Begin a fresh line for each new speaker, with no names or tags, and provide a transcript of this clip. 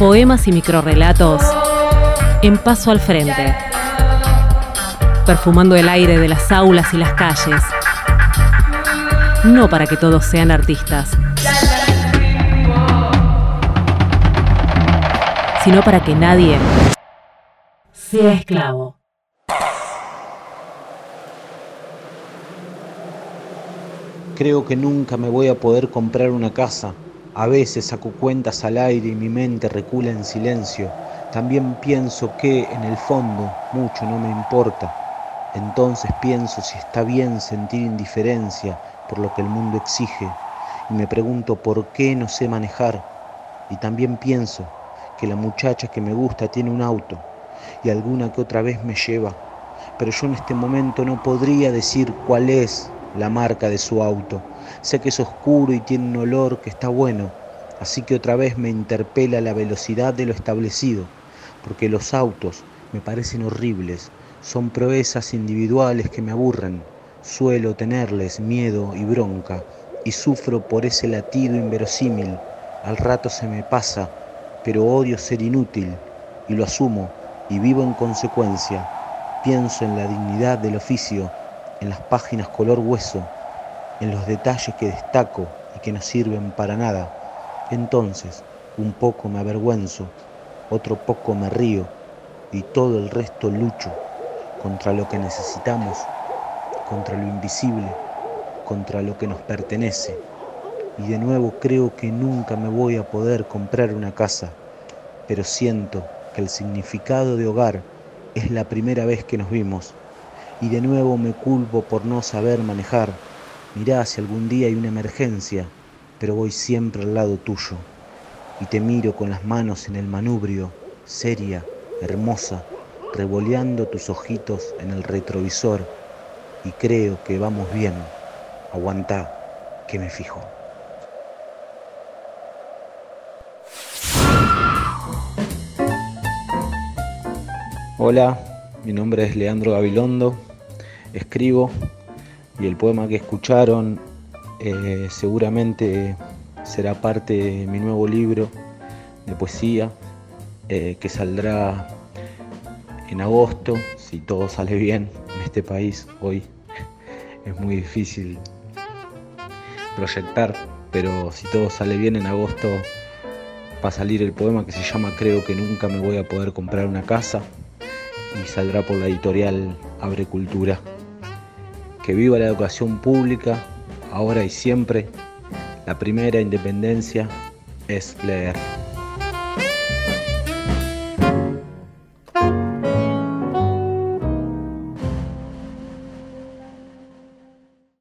Poemas y microrrelatos en paso al frente, perfumando el aire de las aulas y las calles. No para que todos sean artistas, sino para que nadie sea esclavo.
Creo que nunca me voy a poder comprar una casa. A veces saco cuentas al aire y mi mente recula en silencio. También pienso que, en el fondo, mucho no me importa. Entonces pienso si está bien sentir indiferencia por lo que el mundo exige. Y me pregunto por qué no sé manejar. Y también pienso que la muchacha que me gusta tiene un auto y alguna que otra vez me lleva. Pero yo en este momento no podría decir cuál es la marca de su auto. Sé que es oscuro y tiene un olor que está bueno, así que otra vez me interpela la velocidad de lo establecido, porque los autos me parecen horribles, son proezas individuales que me aburren. Suelo tenerles miedo y bronca y sufro por ese latido inverosímil. Al rato se me pasa, pero odio ser inútil y lo asumo y vivo en consecuencia. Pienso en la dignidad del oficio en las páginas color hueso, en los detalles que destaco y que no sirven para nada. Entonces, un poco me avergüenzo, otro poco me río y todo el resto lucho contra lo que necesitamos, contra lo invisible, contra lo que nos pertenece. Y de nuevo creo que nunca me voy a poder comprar una casa, pero siento que el significado de hogar es la primera vez que nos vimos y de nuevo me culpo por no saber manejar. Mirá si algún día hay una emergencia, pero voy siempre al lado tuyo y te miro con las manos en el manubrio, seria, hermosa, revoleando tus ojitos en el retrovisor y creo que vamos bien. Aguantá, que me fijo. Hola, mi nombre es Leandro Gabilondo, escribo y el poema que escucharon eh, seguramente será parte de mi nuevo libro de poesía eh, que saldrá en agosto, si todo sale bien en este país. Hoy es muy difícil proyectar, pero si todo sale bien en agosto va a salir el poema que se llama Creo que nunca me voy a poder comprar una casa y saldrá por la editorial Abre Cultura. Que viva la educación pública, ahora y siempre. La primera independencia es leer.